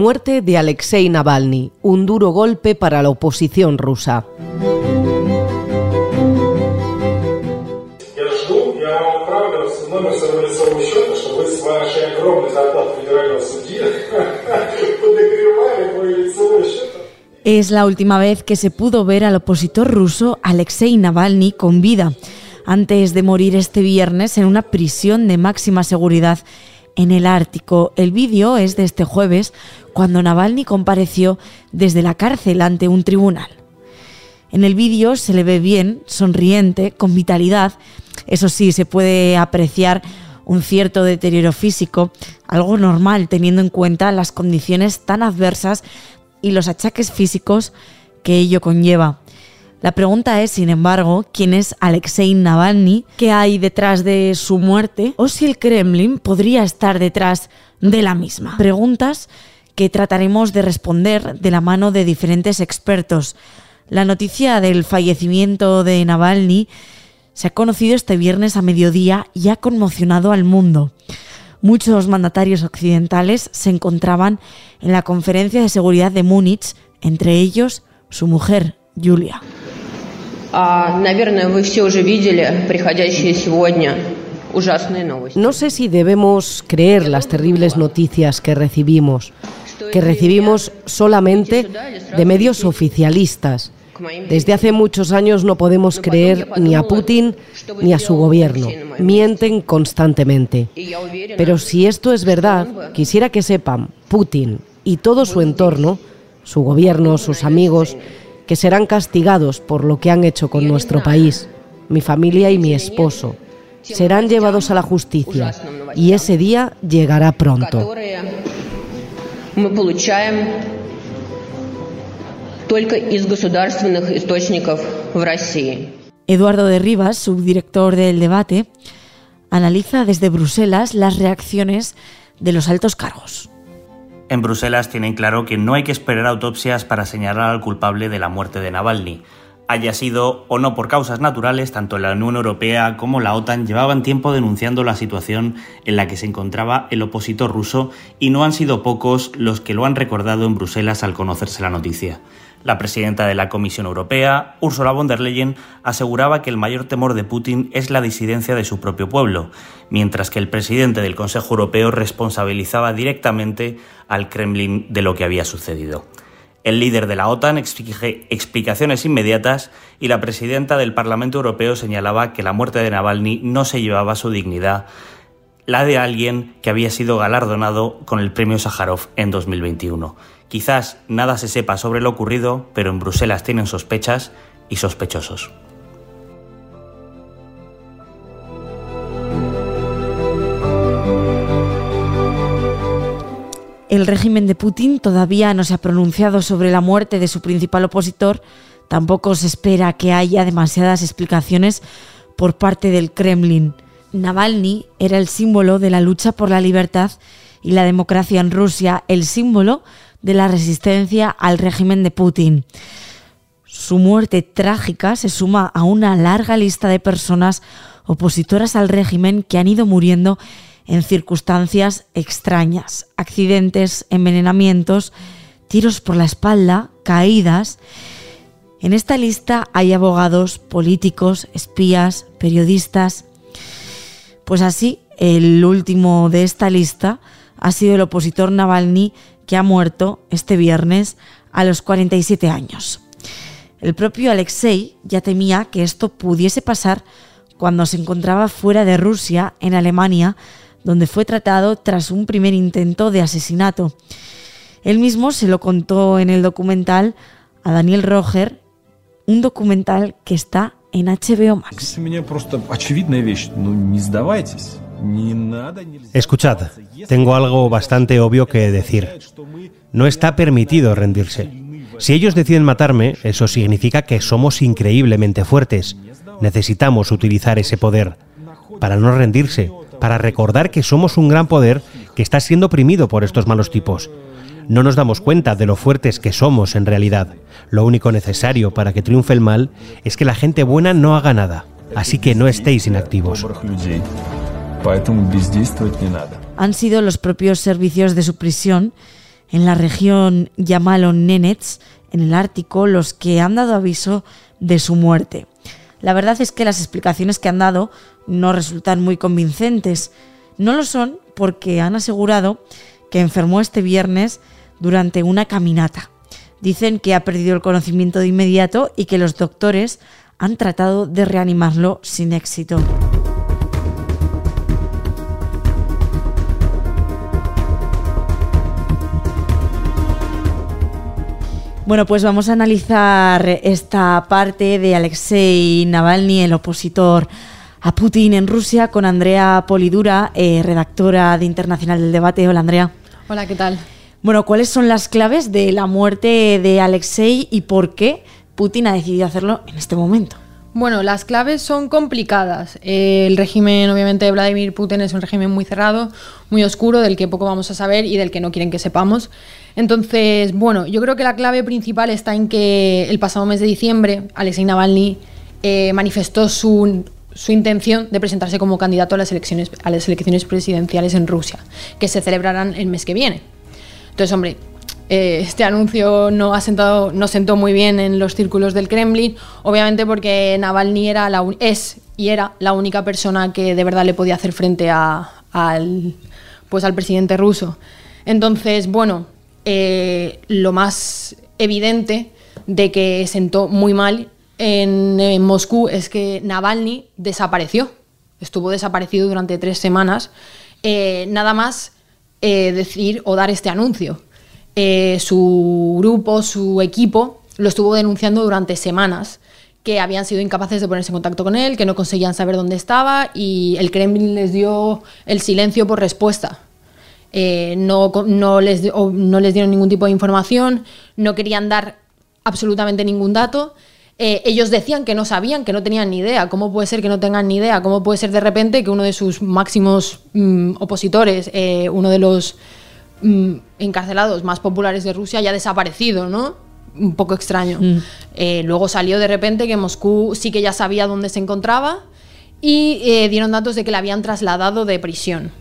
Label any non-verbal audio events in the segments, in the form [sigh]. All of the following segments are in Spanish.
muerte de Alexei Navalny, un duro golpe para la oposición rusa. [laughs] Es la última vez que se pudo ver al opositor ruso Alexei Navalny con vida, antes de morir este viernes en una prisión de máxima seguridad en el Ártico. El vídeo es de este jueves, cuando Navalny compareció desde la cárcel ante un tribunal. En el vídeo se le ve bien, sonriente, con vitalidad. Eso sí, se puede apreciar un cierto deterioro físico, algo normal teniendo en cuenta las condiciones tan adversas y los achaques físicos que ello conlleva. La pregunta es, sin embargo, quién es Alexei Navalny, qué hay detrás de su muerte o si el Kremlin podría estar detrás de la misma. Preguntas que trataremos de responder de la mano de diferentes expertos. La noticia del fallecimiento de Navalny se ha conocido este viernes a mediodía y ha conmocionado al mundo. Muchos mandatarios occidentales se encontraban en la conferencia de seguridad de Múnich, entre ellos su mujer, Julia. No sé si debemos creer las terribles noticias que recibimos, que recibimos solamente de medios oficialistas. Desde hace muchos años no podemos creer ni a Putin ni a su gobierno. Mienten constantemente. Pero si esto es verdad, quisiera que sepan Putin y todo su entorno, su gobierno, sus amigos, que serán castigados por lo que han hecho con nuestro país, mi familia y mi esposo. Serán llevados a la justicia y ese día llegará pronto. Eduardo de Rivas, subdirector del debate, analiza desde Bruselas las reacciones de los altos cargos. En Bruselas tienen claro que no hay que esperar autopsias para señalar al culpable de la muerte de Navalny. Haya sido o no por causas naturales, tanto la Unión Europea como la OTAN llevaban tiempo denunciando la situación en la que se encontraba el opositor ruso y no han sido pocos los que lo han recordado en Bruselas al conocerse la noticia. La presidenta de la Comisión Europea, Ursula von der Leyen, aseguraba que el mayor temor de Putin es la disidencia de su propio pueblo, mientras que el presidente del Consejo Europeo responsabilizaba directamente al Kremlin de lo que había sucedido. El líder de la OTAN exige explicaciones inmediatas y la presidenta del Parlamento Europeo señalaba que la muerte de Navalny no se llevaba su dignidad, la de alguien que había sido galardonado con el premio Sájarov en 2021. Quizás nada se sepa sobre lo ocurrido, pero en Bruselas tienen sospechas y sospechosos. El régimen de Putin todavía no se ha pronunciado sobre la muerte de su principal opositor. Tampoco se espera que haya demasiadas explicaciones por parte del Kremlin. Navalny era el símbolo de la lucha por la libertad y la democracia en Rusia, el símbolo de la resistencia al régimen de Putin. Su muerte trágica se suma a una larga lista de personas opositoras al régimen que han ido muriendo en circunstancias extrañas, accidentes, envenenamientos, tiros por la espalda, caídas. En esta lista hay abogados, políticos, espías, periodistas. Pues así, el último de esta lista ha sido el opositor Navalny que ha muerto este viernes a los 47 años. El propio Alexei ya temía que esto pudiese pasar cuando se encontraba fuera de Rusia, en Alemania, donde fue tratado tras un primer intento de asesinato. Él mismo se lo contó en el documental a Daniel Roger, un documental que está en HBO Max. Escuchad, tengo algo bastante obvio que decir. No está permitido rendirse. Si ellos deciden matarme, eso significa que somos increíblemente fuertes. Necesitamos utilizar ese poder para no rendirse, para recordar que somos un gran poder que está siendo oprimido por estos malos tipos. No nos damos cuenta de lo fuertes que somos en realidad. Lo único necesario para que triunfe el mal es que la gente buena no haga nada. Así que no estéis inactivos. Han sido los propios servicios de su prisión en la región Yamalon-Nenets, en el Ártico, los que han dado aviso de su muerte. La verdad es que las explicaciones que han dado no resultan muy convincentes. No lo son porque han asegurado que enfermó este viernes durante una caminata. Dicen que ha perdido el conocimiento de inmediato y que los doctores han tratado de reanimarlo sin éxito. Bueno, pues vamos a analizar esta parte de Alexei Navalny, el opositor a Putin en Rusia, con Andrea Polidura, eh, redactora de Internacional del Debate. Hola, Andrea. Hola, ¿qué tal? Bueno, ¿cuáles son las claves de la muerte de Alexei y por qué Putin ha decidido hacerlo en este momento? Bueno, las claves son complicadas. El régimen, obviamente, de Vladimir Putin es un régimen muy cerrado, muy oscuro, del que poco vamos a saber y del que no quieren que sepamos. Entonces, bueno, yo creo que la clave principal está en que el pasado mes de diciembre Alexei Navalny eh, manifestó su, su, intención de presentarse como candidato a las elecciones presidenciales en Rusia, que se celebrarán el mes que viene. Entonces, hombre, eh, este anuncio no, ha sentado, no sentó muy bien en los círculos del Kremlin, obviamente porque Navalny era la, es y era la única persona que de verdad le podía hacer frente al, pues al presidente ruso. Entonces, bueno, eh, lo más evidente de que sentó muy mal en, Moscú es que Navalny desapareció. Estuvo desaparecido durante tres semanas, eh, nada más decir o dar este anuncio. Eh, su grupo, su equipo, lo estuvo denunciando durante semanas que habían sido incapaces de ponerse en contacto con él, que no conseguían saber dónde estaba y el Kremlin les dio el silencio por respuesta. Eh, no, no, les, no les dieron ningún tipo de información, no querían dar absolutamente ningún dato. Eh, ellos decían que no sabían, que no tenían ni idea. ¿Cómo puede ser que no tengan ni idea? ¿Cómo puede ser de repente que uno de sus máximos mm, opositores, uno de los Mm, encarcelados más populares de Rusia ya desaparecido, ¿no? Un poco extraño. Mm. Eh, luego salió de repente que Moscú sí que ya sabía dónde se encontraba y eh, dieron datos de que le habían trasladado de prisión.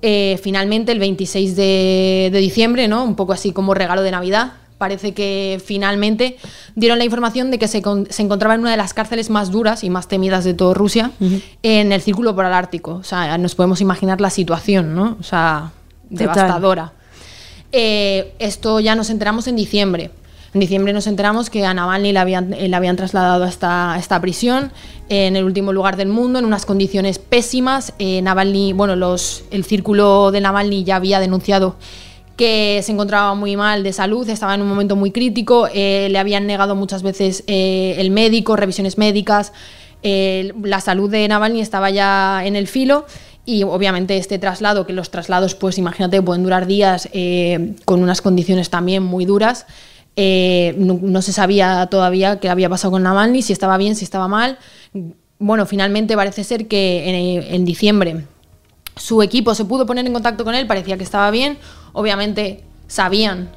Eh, finalmente, el 26 de, diciembre, ¿no? un poco así como regalo de Navidad, parece que finalmente dieron la información de que se, encontraba en una de las cárceles más duras y más temidas de toda Rusia, en el Círculo Polar Ártico. O sea, nos podemos imaginar la situación, ¿no? O sea, devastadora. Eh, esto ya nos enteramos en diciembre. En diciembre nos enteramos que a Navalny le habían, eh, habían trasladado a esta, esta, prisión en el último lugar del mundo, en unas condiciones pésimas. Eh, Navalny, bueno, los, el círculo de Navalny ya había denunciado que se encontraba muy mal de salud, estaba en un momento muy crítico, le habían negado muchas veces el médico, revisiones médicas, la salud de Navalny estaba ya en el filo y obviamente este traslado, que los traslados, pues imagínate, pueden durar días eh, con unas condiciones también muy duras. Eh, no, se sabía todavía qué había pasado con Navalny, si estaba bien, si estaba mal. Bueno, finalmente parece ser que en, diciembre su equipo se pudo poner en contacto con él, parecía que estaba bien. Obviamente sabían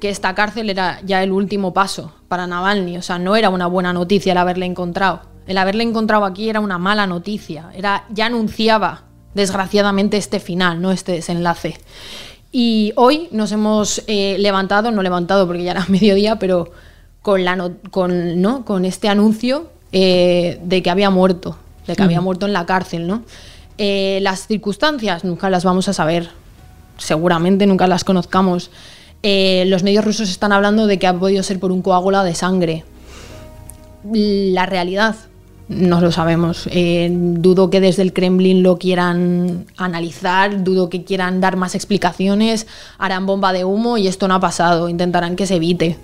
que esta cárcel era ya el último paso para Navalny, o sea, no era una buena noticia el haberle encontrado. El haberle encontrado aquí era una mala noticia, era ya anunciaba desgraciadamente, este final, ¿no? este desenlace. Y hoy nos hemos eh, levantado, no levantado porque ya era [laughs] mediodía, pero con, la con, ¿no? con este anuncio eh, de que había muerto, de que había muerto en la cárcel. ¿no? Eh, las circunstancias nunca las vamos a saber, seguramente nunca las conozcamos. los medios rusos están hablando de que ha podido ser por un coágulo de sangre. La realidad no lo sabemos. Eh, dudo que desde el Kremlin lo quieran analizar, dudo que quieran dar más explicaciones, harán bomba de humo y esto no ha pasado, intentarán que se evite.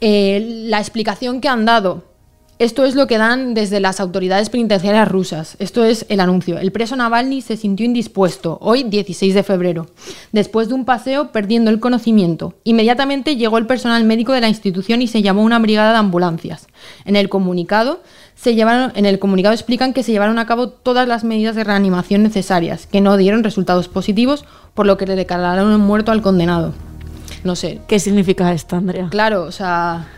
Eh, la explicación que han dado esto es lo que dan desde las autoridades penitenciarias rusas. Esto es el anuncio. El preso Navalny se sintió indispuesto hoy, 16 de febrero, después de un paseo perdiendo el conocimiento. Inmediatamente llegó el personal médico de la institución y se llamó una brigada de ambulancias. En el comunicado se llevaron, en el comunicado explican que se llevaron a cabo todas las medidas de reanimación necesarias, que no dieron resultados positivos, por lo que le declararon muerto al condenado. No sé. ¿Qué significa esto, Andrea? Claro, o sea,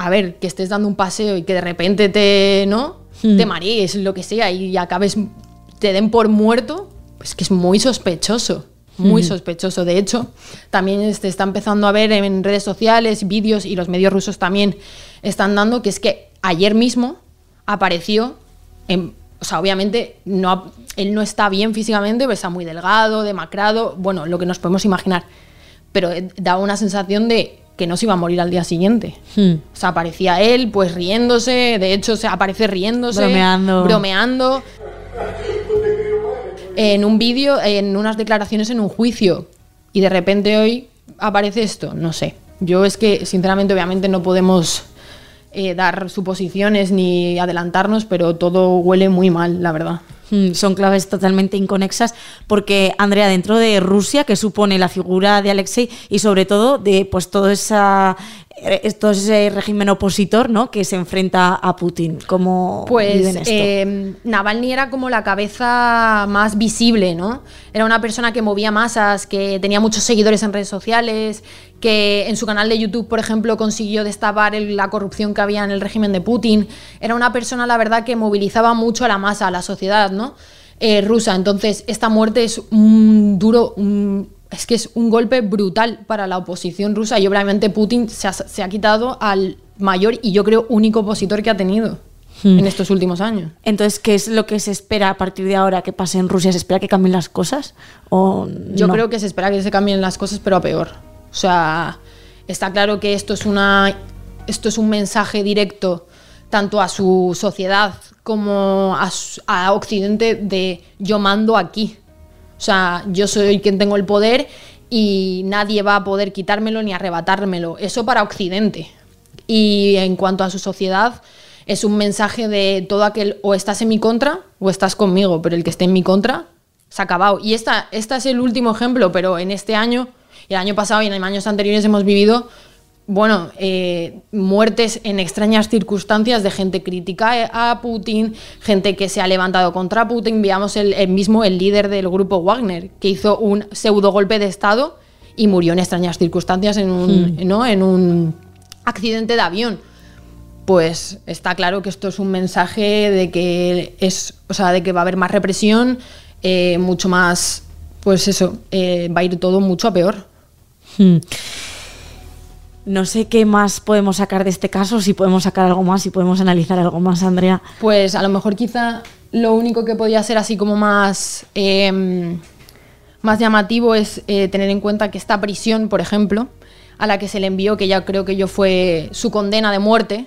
a ver, que estés dando un paseo y que de repente te, ¿no? Hmm. Te marees, lo que sea, y acabes, te den por muerto, pues que es muy sospechoso. muy sospechoso. De hecho, también se está empezando a ver en redes sociales, vídeos y los medios rusos también están dando que es que ayer mismo apareció en, o sea, obviamente no, él no está bien físicamente, pues está muy delgado, demacrado, bueno, lo que nos podemos imaginar. Pero da una sensación de que no se iba a morir al día siguiente. Hmm. O sea, aparecía él, pues riéndose, de hecho se aparece riéndose, Bromeando. bromeando. En un vídeo, en unas declaraciones en un juicio. Y de repente hoy aparece esto, no sé. Yo es que, sinceramente, obviamente no podemos eh, dar suposiciones ni adelantarnos, pero todo huele muy mal, la verdad. Mm, Son claves totalmente inconexas porque, Andrea, dentro de Rusia, que supone la figura de Alexei y sobre todo de pues todo esa eh, todo ese régimen opositor ¿no? que se enfrenta a Putin. ¿Cómo viven Pues esto? eh, Navalny era como la cabeza más visible, ¿no? Era una persona que movía masas, que tenía muchos seguidores en redes sociales, que en su canal de YouTube, por ejemplo, consiguió destapar el- la corrupción que había en el régimen de Putin. Era una persona, la verdad, que movilizaba mucho a la masa, a la sociedad, ¿no? Eh, rusa. Entonces, esta muerte es un duro, un- es que es un golpe brutal para la oposición rusa y obviamente Putin se ha, se ha quitado al mayor y yo creo único opositor que ha tenido en estos últimos años. Entonces, ¿qué es lo que se espera a partir de ahora que pase en Rusia? ¿Se espera que cambien las cosas? ¿O Yo no? creo que se espera que se cambien las cosas, pero a peor. O sea, está claro que esto es una esto es un mensaje directo tanto a su sociedad como a, Occidente de yo mando aquí. O sea, yo soy quien tengo el poder y nadie va a poder quitármelo ni arrebatármelo. Eso para Occidente. Y en cuanto a su sociedad, es un mensaje de todo aquel o estás en mi contra o estás conmigo, pero el que esté en mi contra se ha acabado. Y esta, esta es el último ejemplo, pero en este año, el año pasado y en años anteriores hemos vivido, bueno, eh, muertes en extrañas circunstancias de gente crítica a Putin, gente que se ha levantado contra Putin. Veamos el, el mismo, el líder del grupo Wagner, que hizo un pseudo golpe de Estado y murió en extrañas circunstancias en un, ¿no? en un accidente de avión pues está claro que esto es un mensaje de que es, o sea, de que va a haber más represión, eh, mucho más, pues eso, eh, va a ir todo mucho a peor. Hmm. No sé qué más podemos sacar de este caso, si podemos sacar algo más, si podemos analizar algo más, Andrea. Pues a lo mejor quizá lo único que podía ser así como más, eh, más llamativo es eh, tener en cuenta que esta prisión, por ejemplo, a la que se le envió, que ya creo que yo fue su condena de muerte,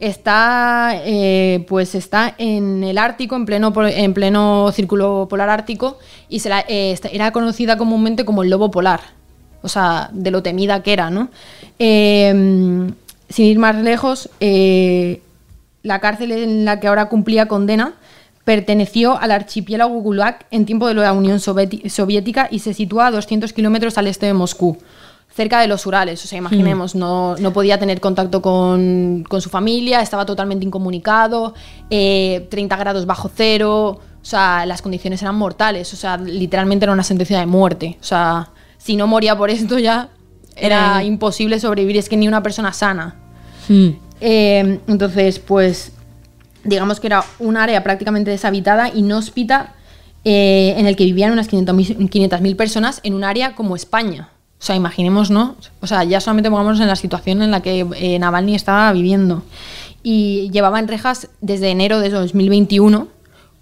está, eh, pues está en el Ártico, en pleno, en pleno círculo polar ártico, y eh, era conocida comúnmente como el lobo polar, o sea, de lo temida que era, ¿no? Eh, sin ir más lejos, eh, la cárcel en la que ahora cumplía condena perteneció al archipiélago Gulag en tiempo de la Unión Soviética y se sitúa a 200 kilómetros al este de Moscú, cerca de los Urales. O sea, imaginemos, no, no podía tener contacto con, con su familia, estaba totalmente incomunicado, eh, 30 grados bajo cero, o sea, las condiciones eran mortales, o sea, literalmente era una sentencia de muerte. O sea, si no moría por esto ya era Eh. imposible sobrevivir, es que ni una persona sana. Hmm. Eh, entonces, pues, digamos que era un área prácticamente deshabitada, inhóspita, eh, en el que vivían unas 500.000 500.000 personas en un área como España. O sea, imaginemos, ¿no? O sea, ya solamente pongámonos en la situación en la que eh, Navalny estaba viviendo. Y llevaba en rejas desde enero de 2021,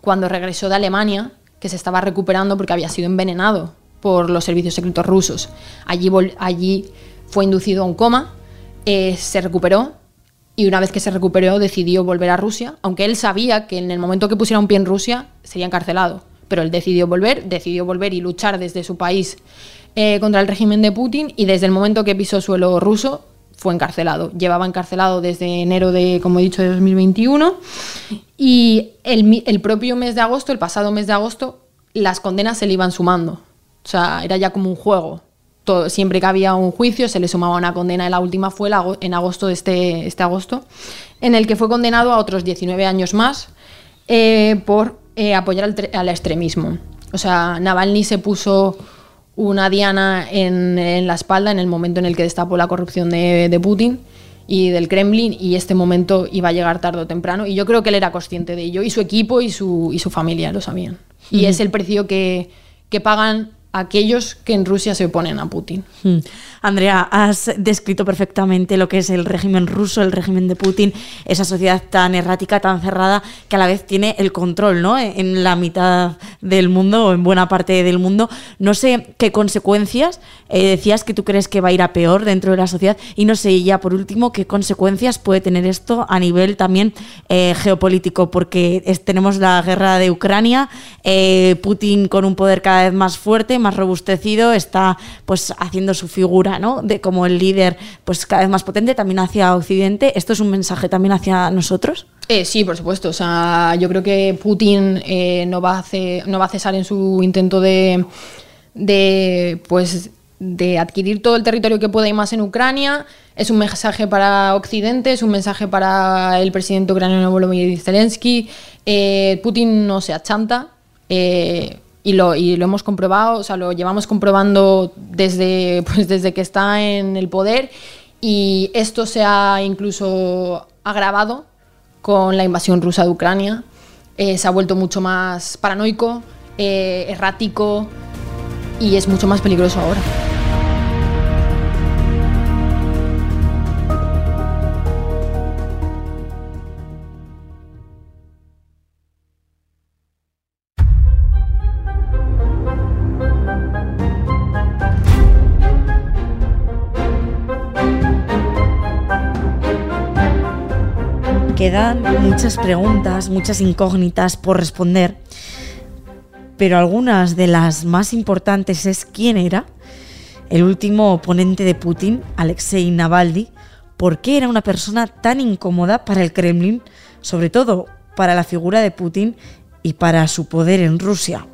cuando regresó de Alemania, que se estaba recuperando porque había sido envenenado por los servicios secretos rusos. Allí, allí fue inducido a un coma, eh, se recuperó y una vez que se recuperó decidió volver a Rusia, aunque él sabía que en el momento que pusiera un pie en Rusia sería encarcelado. Pero él decidió volver, decidió volver y luchar desde su país eh, contra el régimen de Putin y desde el momento que pisó suelo ruso fue encarcelado. Llevaba encarcelado desde enero de, como he dicho, de 2021 y el, el propio mes de agosto, el pasado mes de agosto, las condenas se le iban sumando. O sea, era ya como un juego. Todo- siempre que había un juicio se le sumaba una condena y la última fue en agosto de este, este agosto, en el que fue condenado a otros 19 años más eh, por eh, apoyar al, al extremismo. O sea, Navalny se puso una diana en, en la espalda en el momento en el que destapó la corrupción de, de Putin y del Kremlin y este momento iba a llegar tarde o temprano y yo creo que él era consciente de ello y su equipo y su, y su familia lo sabían. Y es el precio que, que pagan aquellos que en Rusia se oponen a Putin. Hmm. Andrea, has descrito perfectamente lo que es el régimen ruso, el régimen de Putin, esa sociedad tan errática, tan cerrada, que a la vez tiene el control ¿no? en la mitad del mundo o en buena parte del mundo. No sé qué consecuencias, eh, decías que tú crees que va a ir a peor dentro de la sociedad y no sé ya por último qué consecuencias puede tener esto a nivel también eh, geopolítico, porque tenemos la guerra de Ucrania, eh, Putin con un poder cada vez más fuerte, más robustecido, está pues haciendo su figura, ¿no? De como el líder, pues cada vez más potente también hacia Occidente. ¿Esto es un mensaje también hacia nosotros? Eh, sí, por supuesto. O sea, yo creo que Putin eh, no, va a no va a cesar en su intento de, de, pues, de adquirir todo el territorio que pueda más en Ucrania. Es un mensaje para Occidente, es un mensaje para el presidente ucraniano Volodymyr Zelensky. Eh, Putin no se achanta. Y lo, y lo hemos comprobado, o sea, lo llevamos comprobando desde, [laughs] pues desde que está en el poder y esto se ha incluso agravado con la invasión rusa de Ucrania. Eh, se ha vuelto mucho más paranoico, eh, errático y es mucho más peligroso ahora. Quedan muchas preguntas, muchas incógnitas por responder, pero algunas de las más importantes es quién era el último oponente de Putin, Alexei Navalny, por qué era una persona tan incómoda para el Kremlin, sobre todo para la figura de Putin y para su poder en Rusia.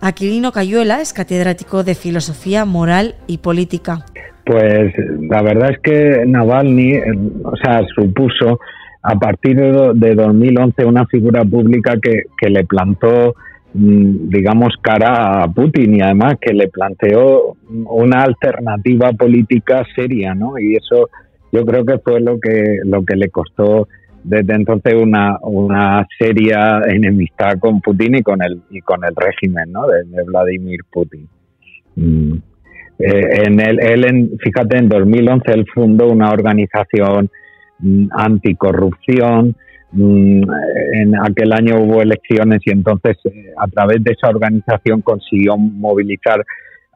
Aquilino Cayuela es catedrático de Filosofía Moral y Política. Pues la verdad es que Navalny, o sea, supuso a partir de, 2011 una figura pública que, que le plantó mm, digamos, cara a Putin y además que le planteó una alternativa política seria, ¿no? Y eso yo creo que fue lo que, lo que le costó desde entonces una, una seria enemistad con Putin y con el, y con el régimen, ¿no? De, Vladimir Putin. Mm. Eh, en el, él, en, fíjate, en 2011 él fundó una organización anticorrupción. Mm, en aquel año hubo elecciones y entonces eh, a través de esa organización consiguió movilizar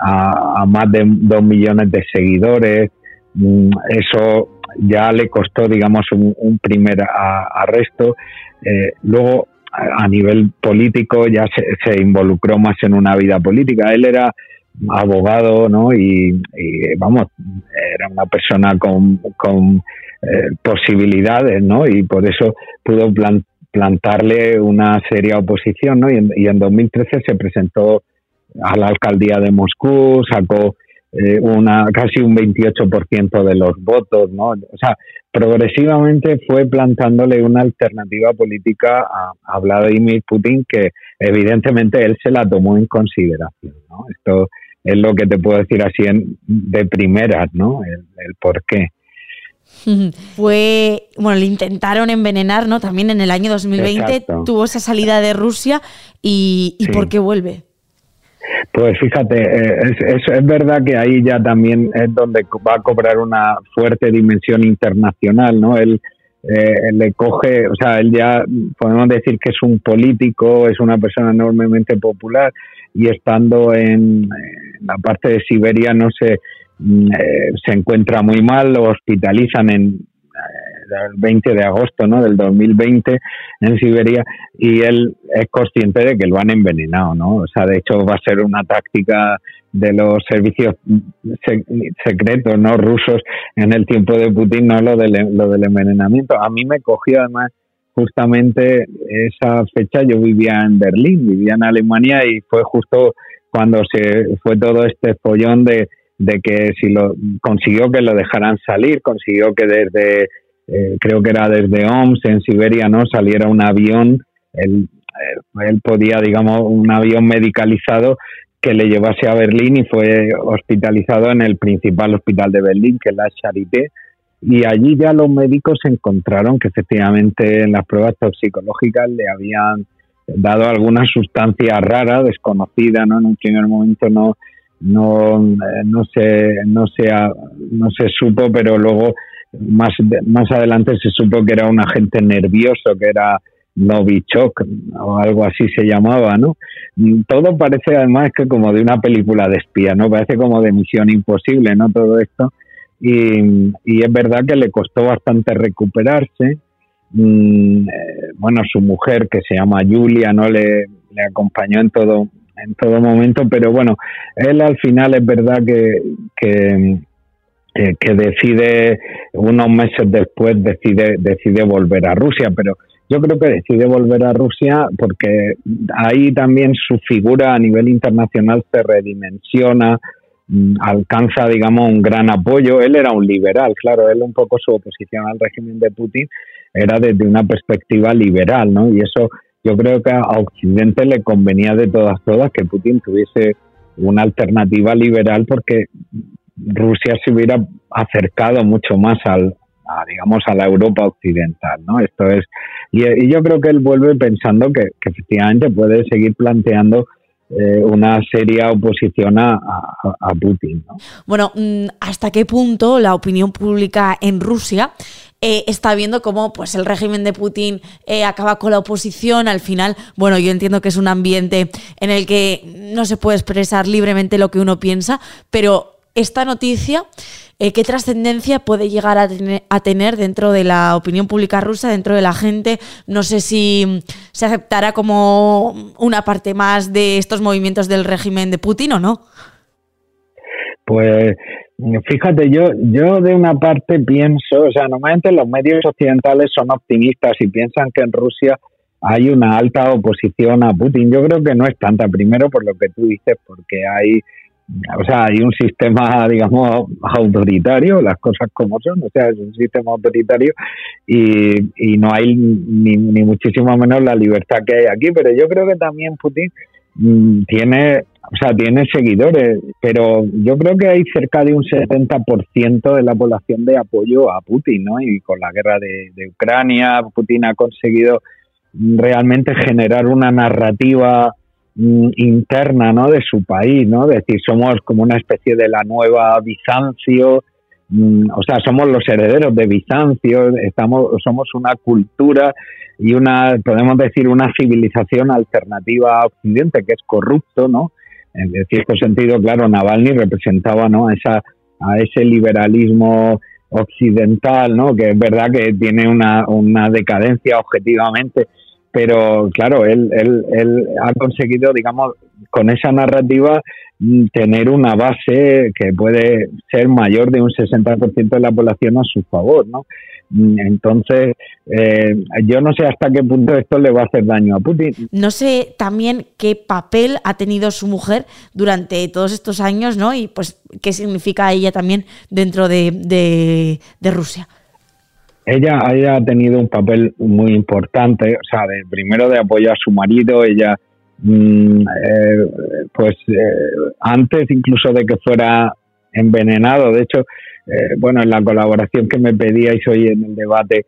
a, más de dos millones de seguidores. Mm, eso ya le costó, digamos, un, primer arresto. Eh, luego, a nivel político, ya se, involucró más en una vida política. Él era abogado, ¿no? Y, vamos, era una persona con, con eh, posibilidades, ¿no? Y por eso pudo plantarle una seria oposición, ¿no? Y en, y en 2013 se presentó a la alcaldía de Moscú, sacó eh, una casi un 28% de los votos, ¿no? O sea, progresivamente fue plantándole una alternativa política a, a, Vladimir Putin que evidentemente él se la tomó en consideración, ¿no? Esto es lo que te puedo decir así en, de primeras, ¿no? El, el por qué. [laughs] Fue, bueno, le intentaron envenenar, ¿no? También en el año 2020 tuvo esa salida de Rusia y, ¿por qué vuelve? Pues fíjate, eh, es, es, verdad que ahí ya también es donde va a cobrar una fuerte dimensión internacional, ¿no? Él, eh, le coge, o sea, él ya podemos decir que es un político, es una persona enormemente popular y estando en, en la parte de Siberia no se eh, se encuentra muy mal, lo hospitalizan en eh, el 20 de agosto ¿no? del 2020 en Siberia y él es consciente de que lo han envenenado, ¿no? O sea, de hecho va a ser una táctica de los servicios secretos no rusos en el tiempo de Putin, no lo del, lo del envenenamiento. A mí me cogió además justamente esa fecha, yo vivía en Berlín, vivía en Alemania y fue justo cuando se fue todo este follón de de que si lo consiguió que lo dejaran salir, consiguió que desde, eh, creo que era desde OMS en Siberia, ¿no? Saliera un avión, él, él podía, digamos, un avión medicalizado que le llevase a Berlín y fue hospitalizado en el principal hospital de Berlín, que es la Charité, y allí ya los médicos encontraron que efectivamente en las pruebas toxicológicas le habían dado alguna sustancia rara, desconocida, ¿no? En un primer momento no, no, no, se, no, se, no se supo, pero luego más, más adelante se supo que era un agente nervioso, que era Novichok o algo así se llamaba, ¿no? Todo parece además que como de una película de espía, ¿no? Parece como de misión imposible, ¿no? Todo esto. Y, y es verdad que le costó bastante recuperarse. Mm, eh, bueno, su mujer, que se llama Julia, ¿no? Le, le acompañó en todo, en todo momento, pero bueno, él al final es verdad que, que, decide, unos meses después, decide, decide volver a Rusia, pero yo creo que decide volver a Rusia porque ahí también su figura a nivel internacional se redimensiona, mm, alcanza, digamos, un gran apoyo. Él era un liberal, claro, él un poco su oposición al régimen de Putin era desde una perspectiva liberal, ¿no? Y eso yo creo que a Occidente le convenía de todas todas que Putin tuviese una alternativa liberal porque Rusia se hubiera acercado mucho más al, a, digamos a la Europa occidental, ¿no? Esto es y, yo creo que él vuelve pensando que, efectivamente puede seguir planteando eh, una seria oposición a, Putin. ¿no? Bueno, mm, ¿hasta qué punto la opinión pública en Rusia eh, está viendo cómo pues, el régimen de Putin eh, acaba con la oposición? Al final, bueno, yo entiendo que es un ambiente en el que no se puede expresar libremente lo que uno piensa, pero esta noticia eh, ¿qué trascendencia puede llegar a, tener dentro de la opinión pública rusa, dentro de la gente? No sé si se aceptará como una parte más de estos movimientos del régimen de Putin o no. Pues fíjate, yo, yo de una parte pienso, o sea, normalmente los medios occidentales son optimistas y piensan que en Rusia hay una alta oposición a Putin. Yo creo que no es tanta, primero por lo que tú dices, porque hay o sea, hay un sistema, digamos, autoritario, las cosas como son, o sea, es un sistema autoritario y, y no hay ni, ni muchísimo menos la libertad que hay aquí, pero yo creo que también Putin mm, tiene, o sea, tiene seguidores, pero yo creo que hay cerca de un 70% de la población de apoyo a Putin, ¿no? Y con la guerra de, Ucrania, Putin ha conseguido realmente generar una narrativa interna ¿no? de su país, ¿no? Es decir, somos como una especie de la nueva Bizancio, mm, o sea, somos los herederos de Bizancio, estamos, somos una cultura y una, podemos decir, una civilización alternativa a Occidente, que es corrupto, ¿no? En cierto sentido, claro, Navalny representaba, ¿no? Esa, a ese liberalismo occidental, ¿no? Que es verdad que tiene una, una decadencia objetivamente, pero claro, él, él, él ha conseguido, digamos, con esa narrativa mm, tener una base que puede ser mayor de un 60% de la población a su favor, ¿no? Mm, entonces, eh, yo no sé hasta qué punto esto le va a hacer daño a Putin. No sé también qué papel ha tenido su mujer durante todos estos años, ¿no? Y pues qué significa ella también dentro de, de, de Rusia ella, ha tenido un papel muy importante, o sea, de, primero de apoyo a su marido, ella, mm, eh, pues eh, antes incluso de que fuera envenenado, de hecho, eh, bueno, en la colaboración que me pedíais hoy en el debate,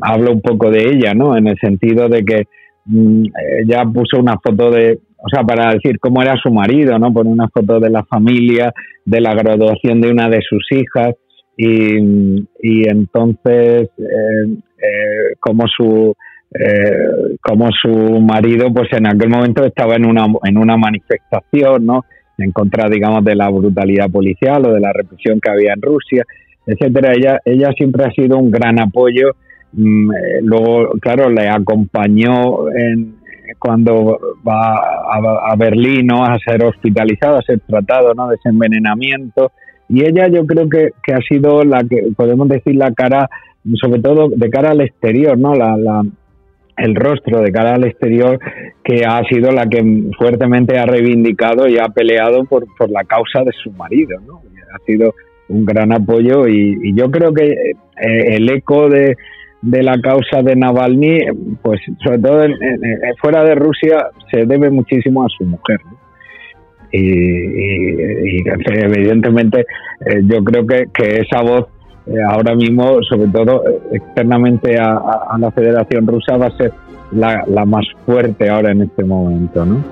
hablo un poco de ella, ¿no? En el sentido de que mm, ella puso una foto de, o sea, para decir cómo era su marido, ¿no? Pone una foto de la familia, de la graduación de una de sus hijas, y, y entonces eh, eh, como su eh, como su marido pues en aquel momento estaba en una en una manifestación no en contra digamos de la brutalidad policial o de la represión que había en Rusia etcétera. Ella ella siempre ha sido un gran apoyo. Mm, luego claro le acompañó en cuando va a, a Berlín ¿no? a ser hospitalizado a ser tratado no de ese envenenamiento y ella yo creo que, que, ha sido la que, podemos decir, la cara, sobre todo de cara al exterior, ¿no? La, la, el rostro de cara al exterior, que ha sido la que fuertemente ha reivindicado y ha peleado por, por la causa de su marido, ¿no? Ha sido un gran apoyo y, yo creo que eh, el eco de, de la causa de Navalny, pues sobre todo fuera de Rusia, se debe muchísimo a su mujer. Y, evidentemente eh, yo creo que, que esa voz eh, ahora mismo, sobre todo eh, externamente a, la Federación Rusa, va a ser la, la más fuerte ahora en este momento, ¿no?